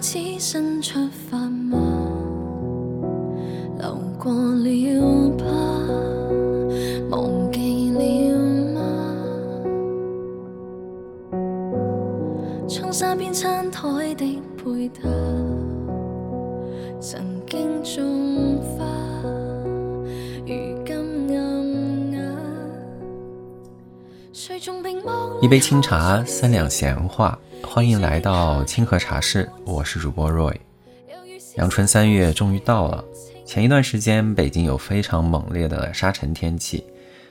便开始伸出发毛，流过了吧，忘记了吗？冲沙边餐台的配搭，曾经种花，如今暗哑。谁仲并冇一杯清茶，三两闲话，欢迎来到清河茶室，我是主播 Roy。阳春三月终于到了，前一段时间北京有非常猛烈的沙尘天气，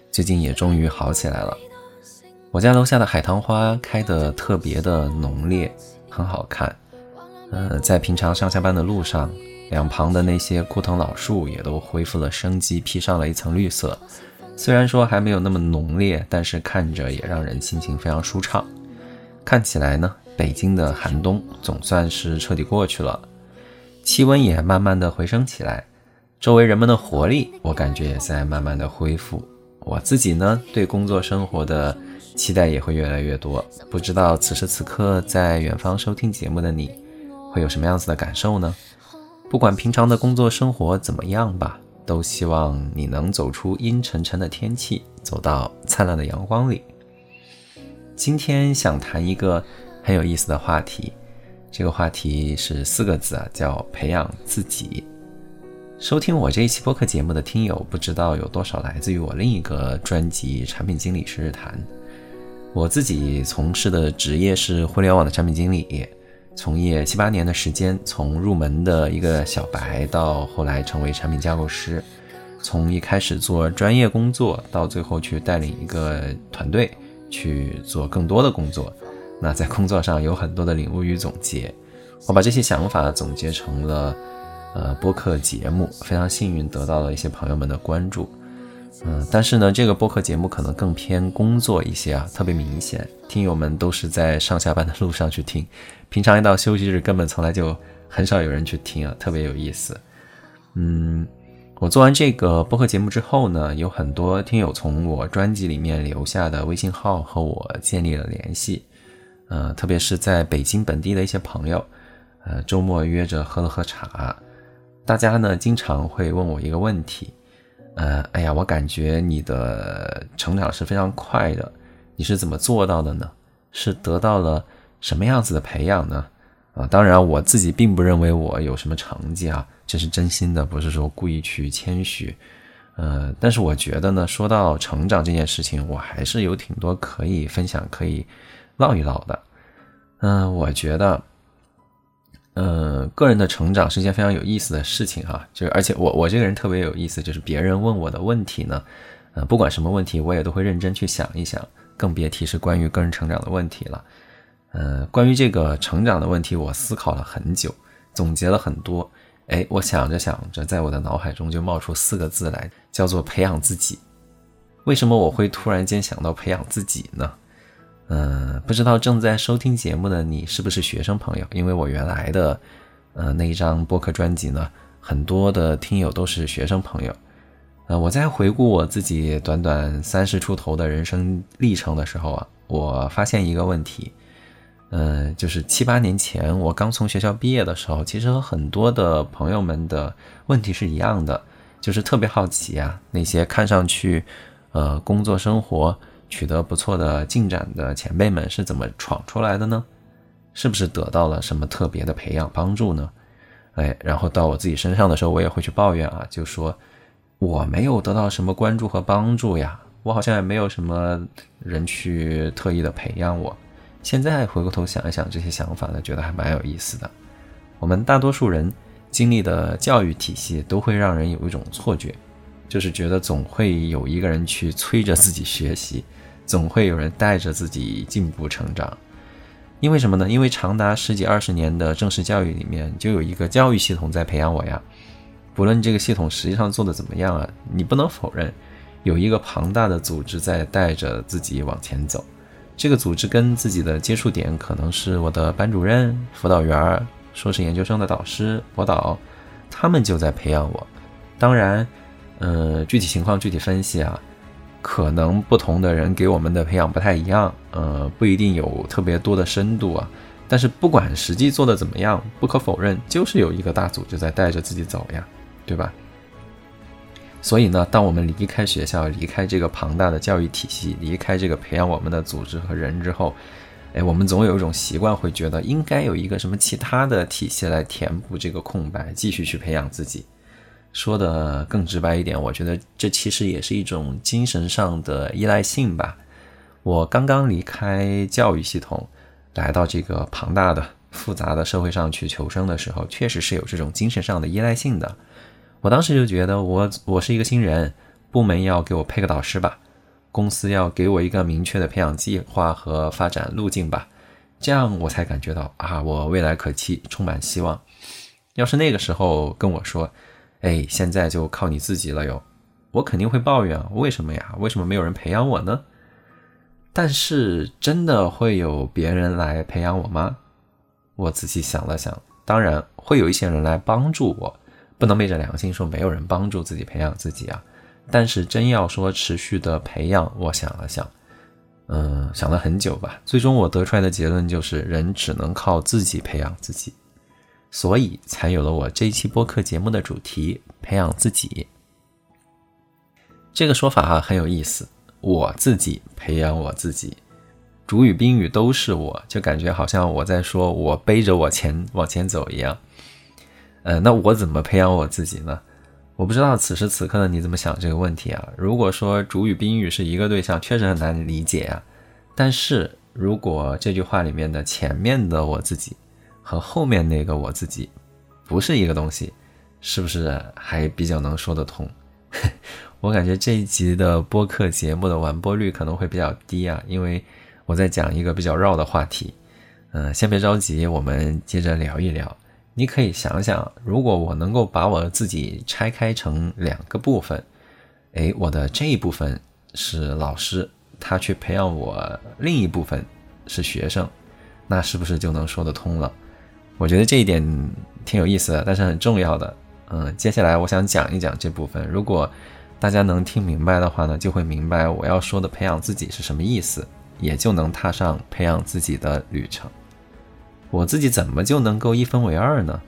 最近也终于好起来了。我家楼下的海棠花开得特别的浓烈，很好看。呃，在平常上下班的路上，两旁的那些枯藤老树也都恢复了生机，披上了一层绿色。虽然说还没有那么浓烈，但是看着也让人心情非常舒畅。看起来呢，北京的寒冬总算是彻底过去了，气温也慢慢的回升起来，周围人们的活力我感觉也在慢慢的恢复。我自己呢，对工作生活的期待也会越来越多。不知道此时此刻在远方收听节目的你，会有什么样子的感受呢？不管平常的工作生活怎么样吧。都希望你能走出阴沉沉的天气，走到灿烂的阳光里。今天想谈一个很有意思的话题，这个话题是四个字啊，叫培养自己。收听我这一期播客节目的听友，不知道有多少来自于我另一个专辑《产品经理是日谈》。我自己从事的职业是互联网的产品经理。从业七八年的时间，从入门的一个小白到后来成为产品架构师，从一开始做专业工作，到最后去带领一个团队去做更多的工作。那在工作上有很多的领悟与总结，我把这些想法总结成了呃播客节目，非常幸运得到了一些朋友们的关注。嗯，但是呢，这个播客节目可能更偏工作一些啊，特别明显，听友们都是在上下班的路上去听。平常一到休息日，根本从来就很少有人去听啊，特别有意思。嗯，我做完这个播客节目之后呢，有很多听友从我专辑里面留下的微信号和我建立了联系。呃，特别是在北京本地的一些朋友，呃，周末约着喝了喝茶，大家呢经常会问我一个问题，呃，哎呀，我感觉你的成长是非常快的，你是怎么做到的呢？是得到了。什么样子的培养呢？啊，当然我自己并不认为我有什么成绩啊，这是真心的，不是说故意去谦虚。呃，但是我觉得呢，说到成长这件事情，我还是有挺多可以分享、可以唠一唠的。嗯，我觉得，呃，个人的成长是一件非常有意思的事情啊。就是而且我我这个人特别有意思，就是别人问我的问题呢，呃，不管什么问题，我也都会认真去想一想，更别提是关于个人成长的问题了。呃，关于这个成长的问题，我思考了很久，总结了很多。哎，我想着想着，在我的脑海中就冒出四个字来，叫做培养自己。为什么我会突然间想到培养自己呢？嗯，不知道正在收听节目的你是不是学生朋友？因为我原来的呃那一张播客专辑呢，很多的听友都是学生朋友。呃，我在回顾我自己短短三十出头的人生历程的时候啊，我发现一个问题。嗯，就是七八年前我刚从学校毕业的时候，其实和很多的朋友们的问题是一样的，就是特别好奇啊，那些看上去，呃，工作生活取得不错的进展的前辈们是怎么闯出来的呢？是不是得到了什么特别的培养帮助呢？哎，然后到我自己身上的时候，我也会去抱怨啊，就说我没有得到什么关注和帮助呀，我好像也没有什么人去特意的培养我。现在回过头想一想这些想法呢，觉得还蛮有意思的。我们大多数人经历的教育体系都会让人有一种错觉，就是觉得总会有一个人去催着自己学习，总会有人带着自己进步成长。因为什么呢？因为长达十几二十年的正式教育里面，就有一个教育系统在培养我呀。不论这个系统实际上做的怎么样啊，你不能否认，有一个庞大的组织在带着自己往前走。这个组织跟自己的接触点可能是我的班主任、辅导员、硕士研究生的导师、博导，他们就在培养我。当然，呃，具体情况具体分析啊，可能不同的人给我们的培养不太一样，呃，不一定有特别多的深度啊。但是不管实际做的怎么样，不可否认，就是有一个大组织在带着自己走呀，对吧？所以呢，当我们离开学校，离开这个庞大的教育体系，离开这个培养我们的组织和人之后，哎，我们总有一种习惯，会觉得应该有一个什么其他的体系来填补这个空白，继续去培养自己。说的更直白一点，我觉得这其实也是一种精神上的依赖性吧。我刚刚离开教育系统。来到这个庞大的、复杂的社会上去求生的时候，确实是有这种精神上的依赖性的。我当时就觉得，我我是一个新人，部门要给我配个导师吧，公司要给我一个明确的培养计划和发展路径吧，这样我才感觉到啊，我未来可期，充满希望。要是那个时候跟我说，哎，现在就靠你自己了哟，我肯定会抱怨，为什么呀？为什么没有人培养我呢？但是真的会有别人来培养我吗？我仔细想了想，当然会有一些人来帮助我，不能昧着良心说没有人帮助自己培养自己啊。但是真要说持续的培养，我想了想，嗯，想了很久吧，最终我得出来的结论就是人只能靠自己培养自己，所以才有了我这一期播客节目的主题——培养自己。这个说法啊很有意思。我自己培养我自己，主语宾语都是我，就感觉好像我在说我背着我前往前走一样。呃，那我怎么培养我自己呢？我不知道此时此刻的你怎么想这个问题啊？如果说主语宾语是一个对象，确实很难理解啊。但是如果这句话里面的前面的我自己和后面那个我自己不是一个东西，是不是还比较能说得通？我感觉这一集的播客节目的完播率可能会比较低啊，因为我在讲一个比较绕的话题。嗯，先别着急，我们接着聊一聊。你可以想想，如果我能够把我自己拆开成两个部分，诶，我的这一部分是老师，他去培养我；另一部分是学生，那是不是就能说得通了？我觉得这一点挺有意思的，但是很重要的。嗯，接下来我想讲一讲这部分。如果大家能听明白的话呢，就会明白我要说的培养自己是什么意思，也就能踏上培养自己的旅程。我自己怎么就能够一分为二呢？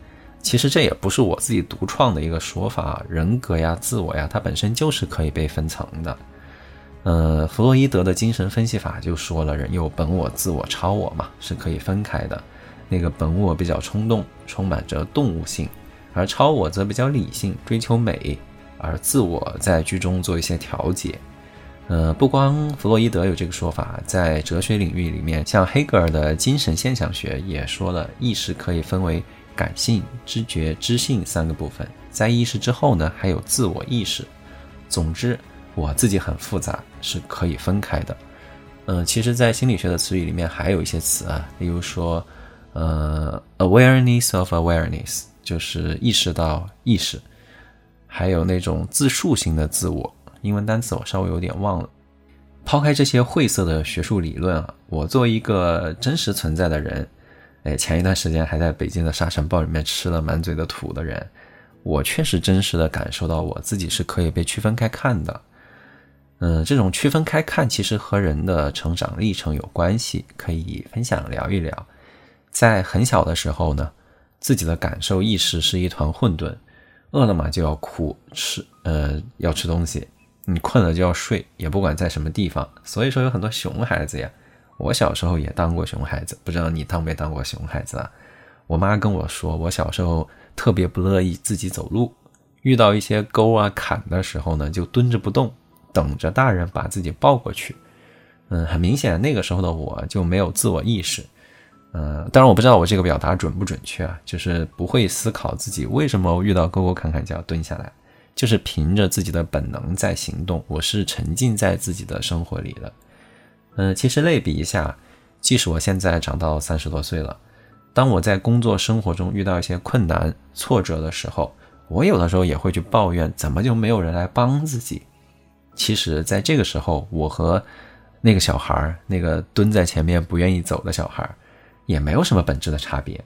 其实这也不是我自己独创的一个说法，人格呀、自我呀，它本身就是可以被分层的。呃，弗洛伊德的精神分析法就说了，人有本我、自我、超我嘛，是可以分开的。那个本我比较冲动，充满着动物性，而超我则比较理性，追求美。而自我在居中做一些调节，呃，不光弗洛伊德有这个说法，在哲学领域里面，像黑格尔的精神现象学也说了，意识可以分为感性、知觉、知性三个部分，在意识之后呢，还有自我意识。总之，我自己很复杂，是可以分开的。嗯，其实，在心理学的词语里面还有一些词啊，例如说，呃，awareness of awareness，就是意识到意识。还有那种自述型的自我，英文单词我稍微有点忘了。抛开这些晦涩的学术理论啊，我作为一个真实存在的人，哎，前一段时间还在北京的沙尘暴里面吃了满嘴的土的人，我确实真实的感受到我自己是可以被区分开看的。嗯，这种区分开看其实和人的成长历程有关系，可以分享聊一聊。在很小的时候呢，自己的感受意识是一团混沌。饿了嘛就要哭吃，呃，要吃东西；你困了就要睡，也不管在什么地方。所以说有很多熊孩子呀，我小时候也当过熊孩子，不知道你当没当过熊孩子啊？我妈跟我说，我小时候特别不乐意自己走路，遇到一些沟啊坎的时候呢，就蹲着不动，等着大人把自己抱过去。嗯，很明显那个时候的我就没有自我意识。呃，当然我不知道我这个表达准不准确啊，就是不会思考自己为什么遇到沟沟坎坎就要蹲下来，就是凭着自己的本能在行动。我是沉浸在自己的生活里的。嗯，其实类比一下，即使我现在长到三十多岁了，当我在工作生活中遇到一些困难挫折的时候，我有的时候也会去抱怨，怎么就没有人来帮自己？其实，在这个时候，我和那个小孩儿，那个蹲在前面不愿意走的小孩儿。也没有什么本质的差别，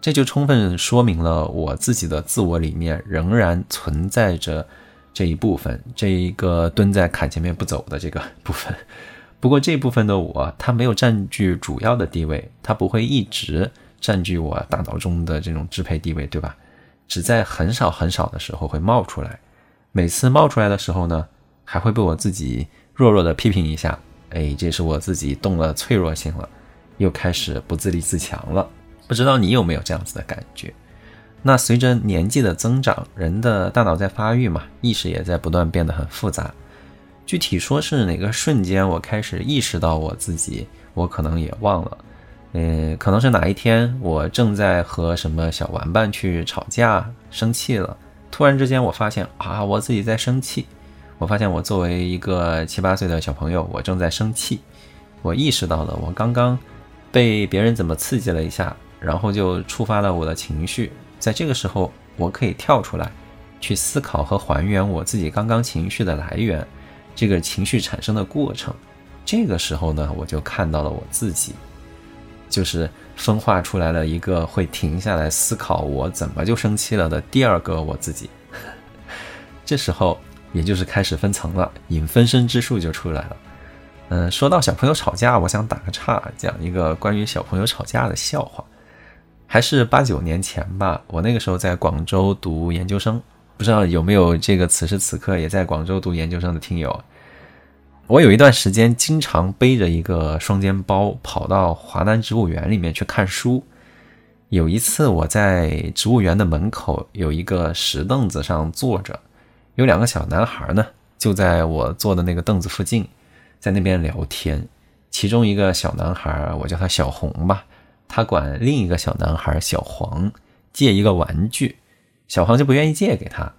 这就充分说明了我自己的自我里面仍然存在着这一部分，这一个蹲在坎前面不走的这个部分。不过这部分的我，它没有占据主要的地位，它不会一直占据我大脑中的这种支配地位，对吧？只在很少很少的时候会冒出来，每次冒出来的时候呢，还会被我自己弱弱的批评一下。哎，这是我自己动了脆弱性了，又开始不自立自强了。不知道你有没有这样子的感觉？那随着年纪的增长，人的大脑在发育嘛，意识也在不断变得很复杂。具体说是哪个瞬间，我开始意识到我自己，我可能也忘了。嗯，可能是哪一天，我正在和什么小玩伴去吵架，生气了。突然之间，我发现啊，我自己在生气。我发现我作为一个七八岁的小朋友，我正在生气。我意识到了，我刚刚被别人怎么刺激了一下，然后就触发了我的情绪。在这个时候，我可以跳出来，去思考和还原我自己刚刚情绪的来源，这个情绪产生的过程。这个时候呢，我就看到了我自己。就是分化出来了一个会停下来思考我怎么就生气了的第二个我自己，这时候也就是开始分层了，引分身之术就出来了。嗯，说到小朋友吵架，我想打个岔，讲一个关于小朋友吵架的笑话。还是八九年前吧，我那个时候在广州读研究生，不知道有没有这个此时此刻也在广州读研究生的听友。我有一段时间经常背着一个双肩包跑到华南植物园里面去看书。有一次我在植物园的门口有一个石凳子上坐着，有两个小男孩呢，就在我坐的那个凳子附近，在那边聊天。其中一个小男孩，我叫他小红吧，他管另一个小男孩小黄借一个玩具，小黄就不愿意借给他。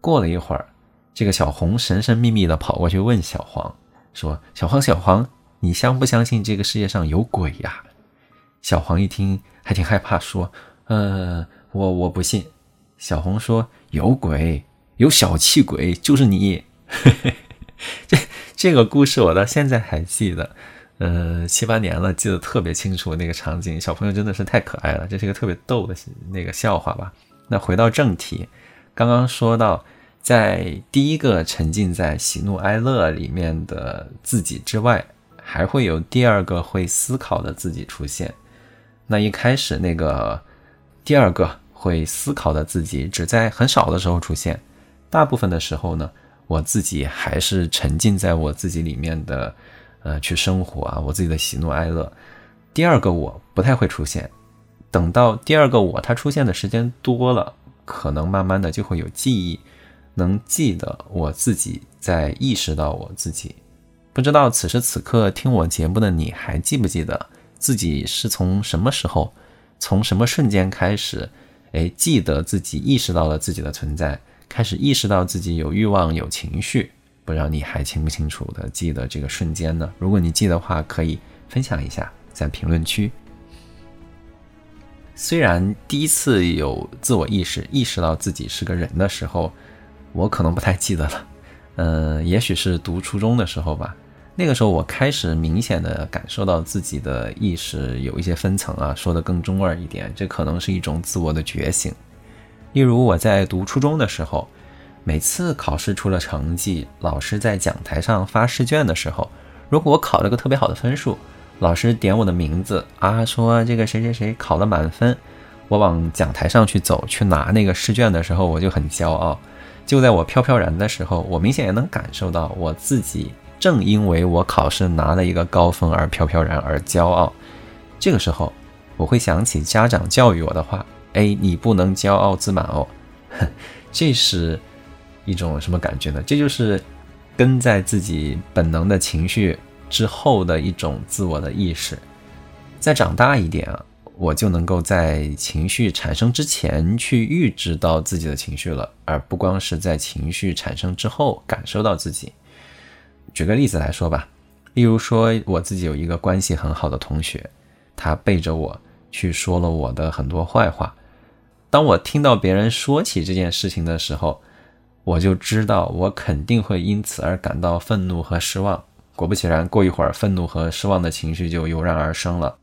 过了一会儿，这个小红神神秘秘的跑过去问小黄。说小黄，小黄，你相不相信这个世界上有鬼呀？小黄一听还挺害怕，说：“呃，我我不信。”小红说：“有鬼，有小气鬼，就是你。”嘿嘿这这个故事我到现在还记得，呃，七八年了，记得特别清楚那个场景。小朋友真的是太可爱了，这是一个特别逗的那个笑话吧？那回到正题，刚刚说到。在第一个沉浸在喜怒哀乐里面的自己之外，还会有第二个会思考的自己出现。那一开始那个第二个会思考的自己，只在很少的时候出现，大部分的时候呢，我自己还是沉浸在我自己里面的，呃，去生活啊，我自己的喜怒哀乐。第二个我不太会出现，等到第二个我他出现的时间多了，可能慢慢的就会有记忆。能记得我自己在意识到我自己，不知道此时此刻听我节目的你还记不记得自己是从什么时候，从什么瞬间开始，哎，记得自己意识到了自己的存在，开始意识到自己有欲望有情绪，不知道你还清不清楚的记得这个瞬间呢？如果你记得话，可以分享一下在评论区。虽然第一次有自我意识，意识到自己是个人的时候。我可能不太记得了，嗯，也许是读初中的时候吧。那个时候我开始明显的感受到自己的意识有一些分层啊，说的更中二一点，这可能是一种自我的觉醒。例如我在读初中的时候，每次考试出了成绩，老师在讲台上发试卷的时候，如果我考了个特别好的分数，老师点我的名字啊，说这个谁谁谁考了满分，我往讲台上去走去拿那个试卷的时候，我就很骄傲。就在我飘飘然的时候，我明显也能感受到我自己正因为我考试拿了一个高分而飘飘然而骄傲。这个时候，我会想起家长教育我的话：“哎，你不能骄傲自满哦。”这是一种什么感觉呢？这就是跟在自己本能的情绪之后的一种自我的意识。再长大一点啊。我就能够在情绪产生之前去预知到自己的情绪了，而不光是在情绪产生之后感受到自己。举个例子来说吧，例如说我自己有一个关系很好的同学，他背着我去说了我的很多坏话。当我听到别人说起这件事情的时候，我就知道我肯定会因此而感到愤怒和失望。果不其然，过一会儿，愤怒和失望的情绪就油然而生了。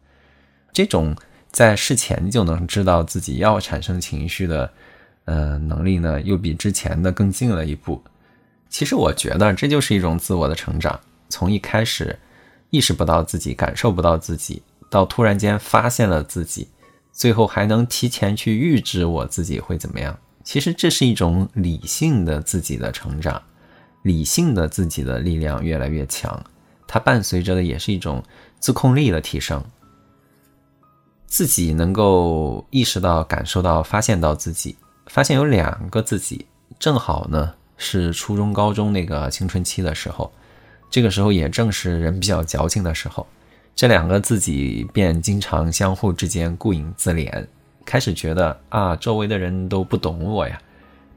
这种。在事前就能知道自己要产生情绪的，呃，能力呢，又比之前的更近了一步。其实我觉得这就是一种自我的成长。从一开始，意识不到自己，感受不到自己，到突然间发现了自己，最后还能提前去预知我自己会怎么样。其实这是一种理性的自己的成长，理性的自己的力量越来越强，它伴随着的也是一种自控力的提升。自己能够意识到、感受到、发现到自己，发现有两个自己，正好呢是初中、高中那个青春期的时候，这个时候也正是人比较矫情的时候，这两个自己便经常相互之间顾影自怜，开始觉得啊，周围的人都不懂我呀，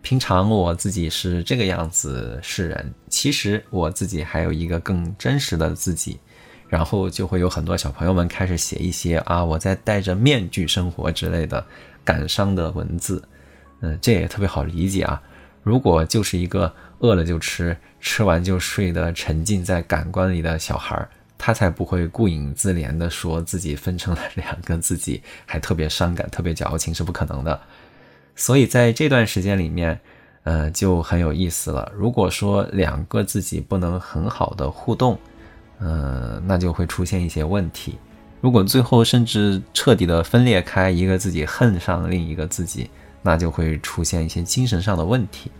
平常我自己是这个样子示人，其实我自己还有一个更真实的自己。然后就会有很多小朋友们开始写一些啊，我在戴着面具生活之类的感伤的文字，嗯，这也特别好理解啊。如果就是一个饿了就吃，吃完就睡的沉浸在感官里的小孩儿，他才不会顾影自怜的说自己分成了两个自己，还特别伤感、特别矫情，是不可能的。所以在这段时间里面，呃，就很有意思了。如果说两个自己不能很好的互动，嗯，那就会出现一些问题。如果最后甚至彻底的分裂开，一个自己恨上另一个自己，那就会出现一些精神上的问题。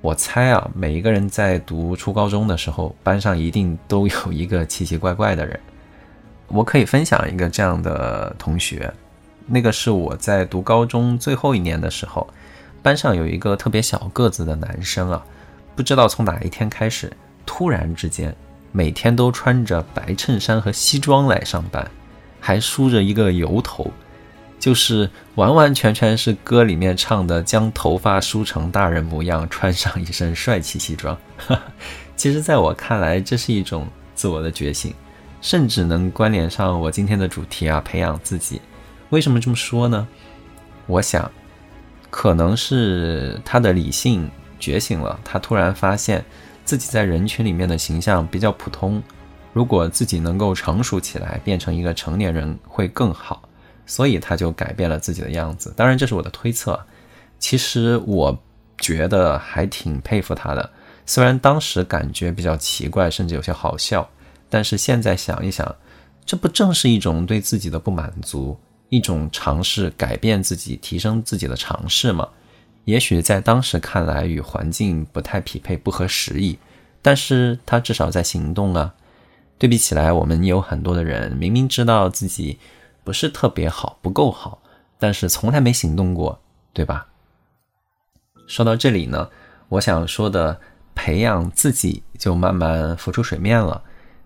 我猜啊，每一个人在读初高中的时候，班上一定都有 一个奇奇怪怪的人。我可以分享一个这样的同学，那个是我在读高中最后一年的时候，班上有一个特别小个子的男生啊，不知道从哪一天开始，突然之间。每天都穿着白衬衫和西装来上班，还梳着一个油头，就是完完全全是歌里面唱的“将头发梳成大人模样，穿上一身帅气西装”。其实，在我看来，这是一种自我的觉醒，甚至能关联上我今天的主题啊，培养自己。为什么这么说呢？我想，可能是他的理性觉醒了，他突然发现。自己在人群里面的形象比较普通，如果自己能够成熟起来，变成一个成年人会更好，所以他就改变了自己的样子。当然，这是我的推测。其实我觉得还挺佩服他的，虽然当时感觉比较奇怪，甚至有些好笑，但是现在想一想，这不正是一种对自己的不满足，一种尝试改变自己、提升自己的尝试吗？也许在当时看来与环境不太匹配、不合时宜，但是他至少在行动啊。对比起来，我们有很多的人明明知道自己不是特别好、不够好，但是从来没行动过，对吧？说到这里呢，我想说的培养自己就慢慢浮出水面了，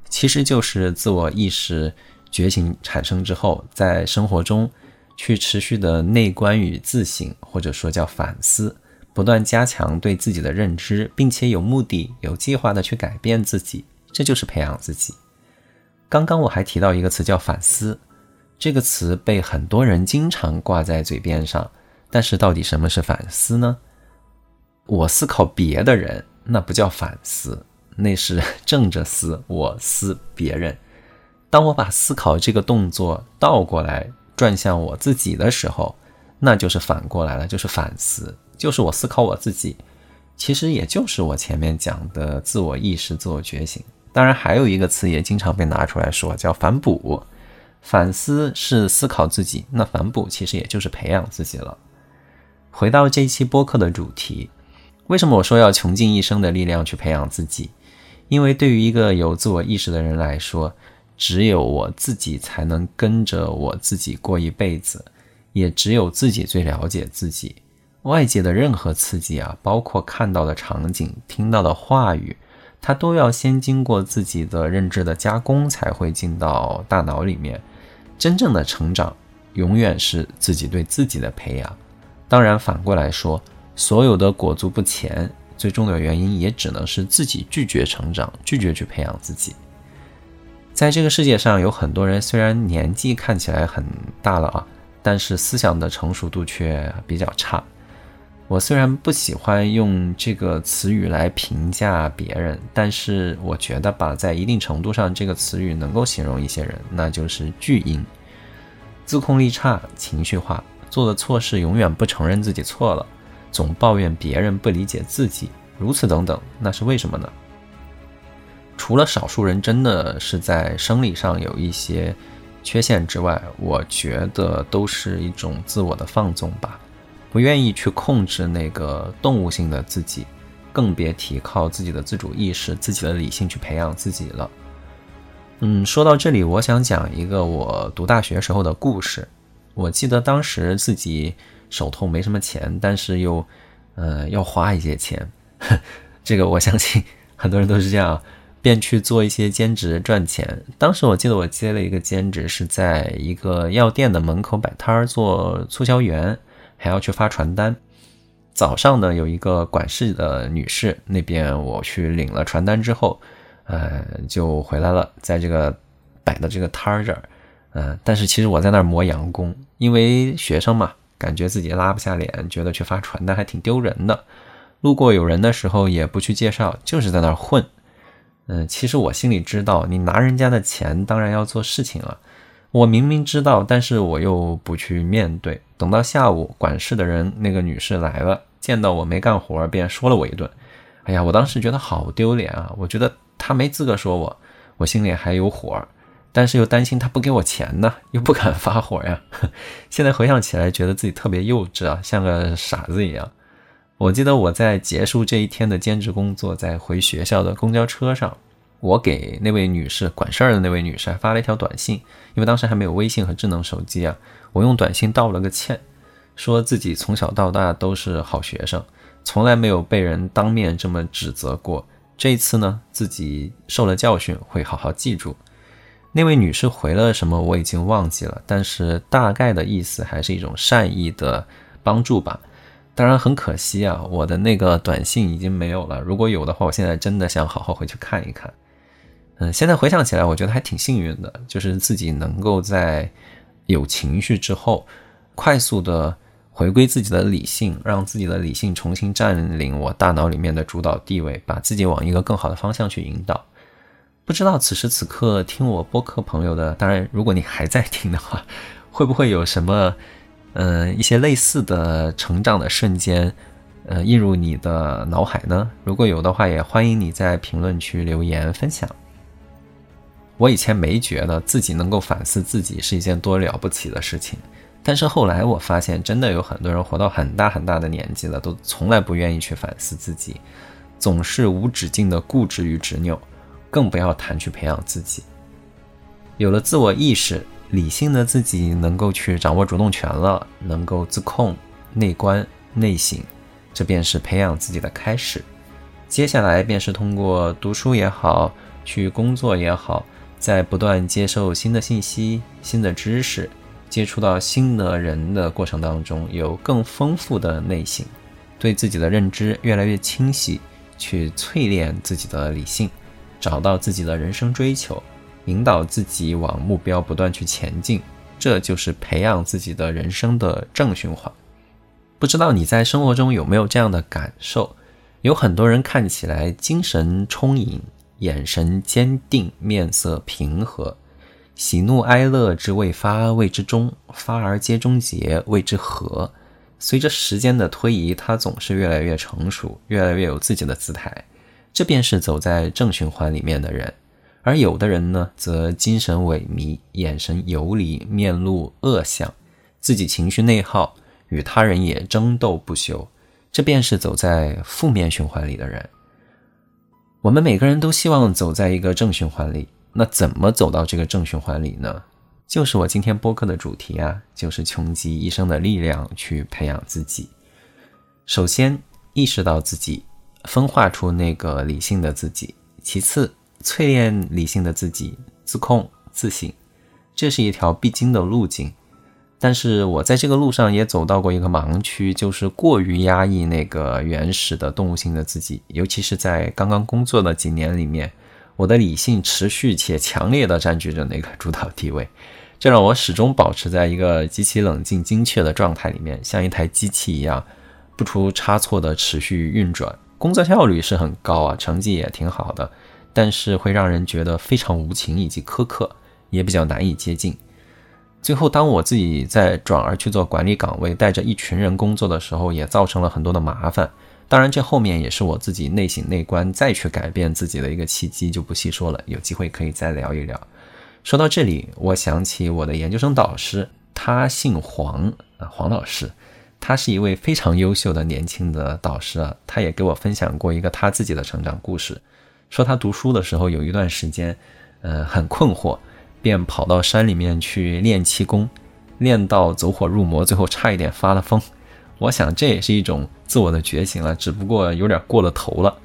其实就是自我意识觉醒产生之后，在生活中。去持续的内观与自省，或者说叫反思，不断加强对自己的认知，并且有目的、有计划的去改变自己，这就是培养自己。刚刚我还提到一个词叫反思，这个词被很多人经常挂在嘴边上，但是到底什么是反思呢？我思考别的人，那不叫反思，那是 正着思，我思别人。当我把思考这个动作倒过来。转向我自己的时候，那就是反过来了，就是反思，就是我思考我自己，其实也就是我前面讲的自我意识、自我觉醒。当然，还有一个词也经常被拿出来说，叫反哺。反思是思考自己，那反哺其实也就是培养自己了。回到这一期播客的主题，为什么我说要穷尽一生的力量去培养自己？因为对于一个有自我意识的人来说，只有我自己才能跟着我自己过一辈子，也只有自己最了解自己。外界的任何刺激啊，包括看到的场景、听到的话语，它都要先经过自己的认知的加工，才会进到大脑里面。真正的成长，永远是自己对自己的培养。当然，反过来说，所有的裹足不前，最重要的原因也只能是自己拒绝成长，拒绝去培养自己。在这个世界上，有很多人虽然年纪看起来很大了啊，但是思想的成熟度却比较差。我虽然不喜欢用这个词语来评价别人，但是我觉得吧，在一定程度上，这个词语能够形容一些人，那就是巨婴，自控力差，情绪化，做的错事永远不承认自己错了，总抱怨别人不理解自己，如此等等，那是为什么呢？除了少数人真的是在生理上有一些缺陷之外，我觉得都是一种自我的放纵吧，不愿意去控制那个动物性的自己，更别提靠自己的自主意识、自己的理性去培养自己了。嗯，说到这里，我想讲一个我读大学时候的故事。我记得当时自己手头没什么钱，但是又，呃，要花一些钱。这个我相信很多人都是这样，便去做一些兼职赚钱。当时我记得我接了一个兼职，是在一个药店的门口摆摊儿做促销员，还要去发传单。早上呢，有一个管事的女士那边，我去领了传单之后，呃，就回来了，在这个摆的这个摊儿这儿。嗯，但是其实我在那儿磨洋工，因为学生嘛，感觉自己拉不下脸，觉得去发传单还挺丢人的。路过有人的时候也不去介绍，就是在那儿混。嗯，其实我心里知道，你拿人家的钱，当然要做事情了。我明明知道，但是我又不去面对。等到下午，管事的人那个女士来了，见到我没干活，便说了我一顿。哎呀，我当时觉得好丢脸啊！我觉得她没资格说我，我心里还有火。但是又担心她不给我钱呢，又不敢发火呀。现在回想起来，觉得自己特别幼稚啊，像个傻子一样。我记得我在结束这一天的兼职工作，在回学校的公交车上，我给那位女士管事儿的那位女士发了一条短信，因为当时还没有微信和智能手机啊。我用短信道了个歉，说自己从小到大都是好学生，从来没有被人当面这么指责过。这次呢，自己受了教训，会好好记住。那位女士回了什么我已经忘记了，但是大概的意思还是一种善意的帮助吧。当然很可惜啊，我的那个短信已经没有了。如果有的话，我现在真的想好好回去看一看。嗯，现在回想起来，我觉得还挺幸运的，就是自己能够在有情绪之后，快速的回归自己的理性，让自己的理性重新占领我大脑里面的主导地位，把自己往一个更好的方向去引导。不知道此时此刻听我播客朋友的，当然，如果你还在听的话，会不会有什么，呃，一些类似的成长的瞬间，呃，映入你的脑海呢？如果有的话，也欢迎你在评论区留言分享。我以前没觉得自己能够反思自己是一件多了不起的事情，但是后来我发现，真的有很多人活到很大很大的年纪了，都从来不愿意去反思自己，总是无止境的固执与执拗。更不要谈去培养自己。有了自我意识，理性的自己能够去掌握主动权了，能够自控、内观、内省，这便是培养自己的开始。接下来便是通过读书也好，去工作也好，在不断接受新的信息、新的知识，接触到新的人的过程当中，有更丰富的内心，对自己的认知越来越清晰，去淬炼自己的理性。找到自己的人生追求，引导自己往目标不断去前进，这就是培养自己的人生的正循环。不知道你在生活中有没有这样的感受？有很多人看起来精神充盈，眼神坚定，面色平和，喜怒哀乐之未发谓之中，发而皆终结谓之和。随着时间的推移，他总是越来越成熟，越来越有自己的姿态。这便是走在正循环里面的人，而有的人呢，则精神萎靡，眼神游离，面露恶相，自己情绪内耗，与他人也争斗不休。这便是走在负面循环里的人。我们每个人都希望走在一个正循环里，那怎么走到这个正循环里呢？就是我今天播客的主题啊，就是穷极一生的力量去培养自己。首先意识到自己。分化出那个理性的自己，其次淬炼理性的自己，自控自省，这是一条必经的路径。但是我在这个路上也走到过一个盲区，就是过于压抑那个原始的动物性的自己，尤其是在刚刚工作的几年里面，我的理性持续且强烈的占据着那个主导地位，这让我始终保持在一个极其冷静精确的状态里面，像一台机器一样，不出差错的持续运转。工作效率是很高啊，成绩也挺好的，但是会让人觉得非常无情以及苛刻，也比较难以接近。最后，当我自己在转而去做管理岗位，带着一群人工作的时候，也造成了很多的麻烦，当然，这后面也是我自己内省内观，再去改变自己的一个契机，就不细说了。有机会可以再聊一聊。说到这里，我想起我的研究生导师，他姓黄啊，黄老师，他是一位非常优秀的年轻的导师啊。他也给我分享过一个他自己的成长故事，说他读书的时候有一段时间，呃，很困惑，便跑到山里面去练气功，练到走火入魔，最后差一点发了疯。我想这也是一种自我的觉醒了，只不过有点过了头了。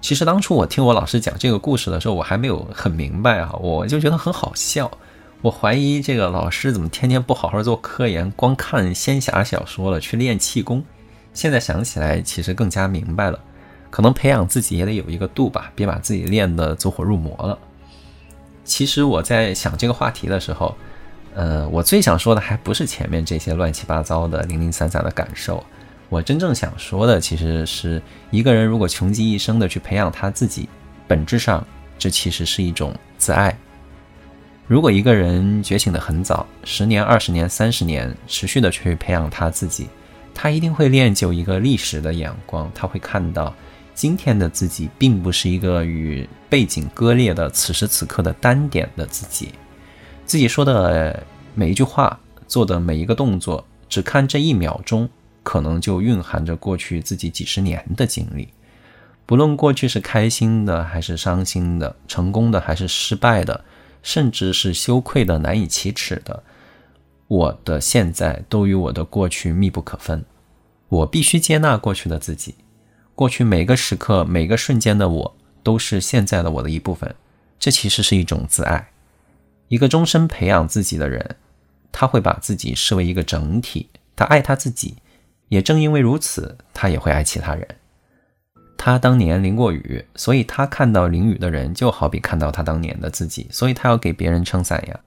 其实当初我听我老师讲这个故事的时候，我还没有很明白啊，我就觉得很好笑。我怀疑这个老师怎么天天不好好做科研，光看仙侠小说了，去练气功。现在想起来，其实更加明白了，可能培养自己也得有一个度吧，别把自己练得走火入魔了。其实我在想这个话题的时候。呃，我最想说的还不是前面这些乱七八糟的零零散散的感受，我真正想说的其实是一个人如果穷极一生的去培养他自己，本质上这其实是一种自爱。如果一个人觉醒的很早，十年、二十年、三十年，持续的去培养他自己，他一定会练就一个历史的眼光，他会看到今天的自己并不是一个与背景割裂的此时此刻的单点的自己。自己说的每一句话，做的每一个动作，只看这一秒钟，可能就蕴含着过去自己几十年的经历。不论过去是开心的还是伤心的，成功的还是失败的，甚至是羞愧的、难以启齿的，我的现在都与我的过去密不可分。我必须接纳过去的自己，过去每个时刻、每个瞬间的我，都是现在的我的一部分。这其实是一种自爱。一个终身培养自己的人，他会把自己视为一个整体，他爱他自己，也正因为如此，他也会爱其他人。他当年淋过雨，所以他看到淋雨的人就好比看到他当年的自己，所以他要给别人撑伞呀。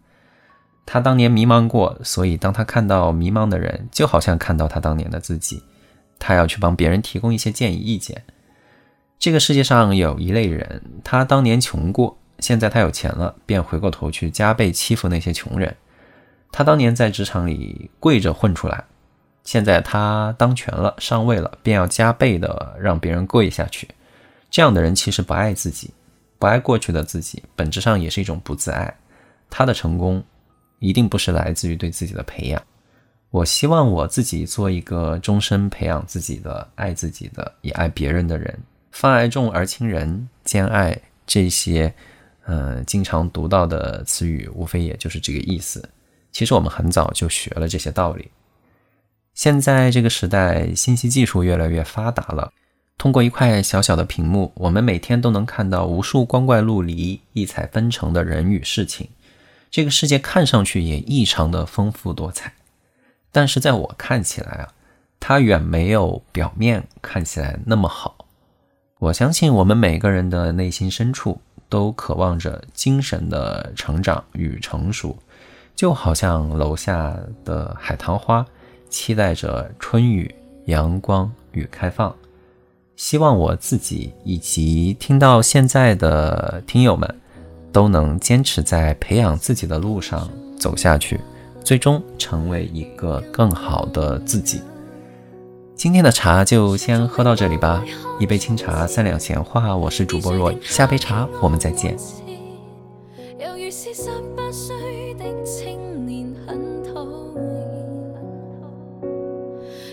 他当年迷茫过，所以当他看到迷茫的人，就好像看到他当年的自己，他要去帮别人提供一些建议意见。这个世界上有一类人，他当年穷过。现在他有钱了，便回过头去加倍欺负那些穷人。他当年在职场里跪着混出来，现在他当权了、上位了，便要加倍的让别人跪下去。这样的人其实不爱自己，不爱过去的自己，本质上也是一种不自爱。他的成功一定不是来自于对自己的培养。我希望我自己做一个终身培养自己的、爱自己的、也爱别人的人。泛爱众而亲仁，兼爱这些。呃，经常读到的词语无非也就是这个意思。其实我们很早就学了这些道理。现在这个时代，信息技术越来越发达了，通过一块小小的屏幕，我们每天都能看到无数光怪陆离、异彩纷呈的人与事情。这个世界看上去也异常的丰富多彩，但是在我看起来啊，它远没有表面看起来那么好。我相信我们每个人的内心深处。都渴望着精神的成长与成熟，就好像楼下的海棠花，期待着春雨、阳光与开放。希望我自己以及听到现在的听友们，都能坚持在培养自己的路上走下去，最终成为一个更好的自己。今天的茶就先喝到这里吧，一杯清茶，三两闲话。我是主播若，下杯茶，我们再见。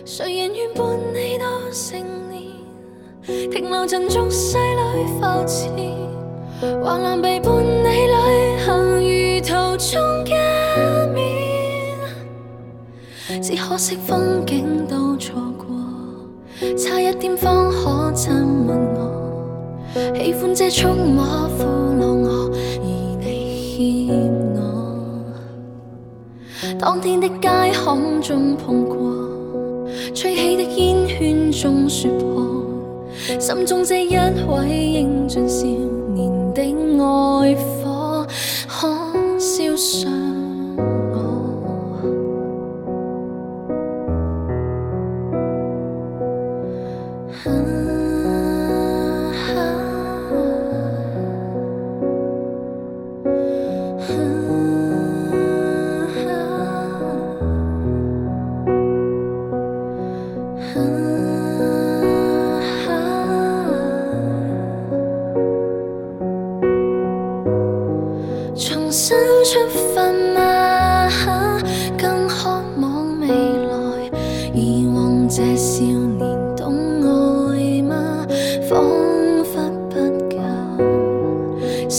谁人愿伴你到成年？停留进俗世里浮沉，还难被伴你旅行，如途中。只可惜风景都错过。差一点方可亲吻我，喜欢这速马俘虏我，而你欠我。当天的街巷中碰过，吹起的烟圈中说破，心中这一位英俊少年的爱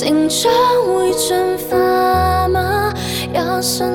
成长会进化吗？也信。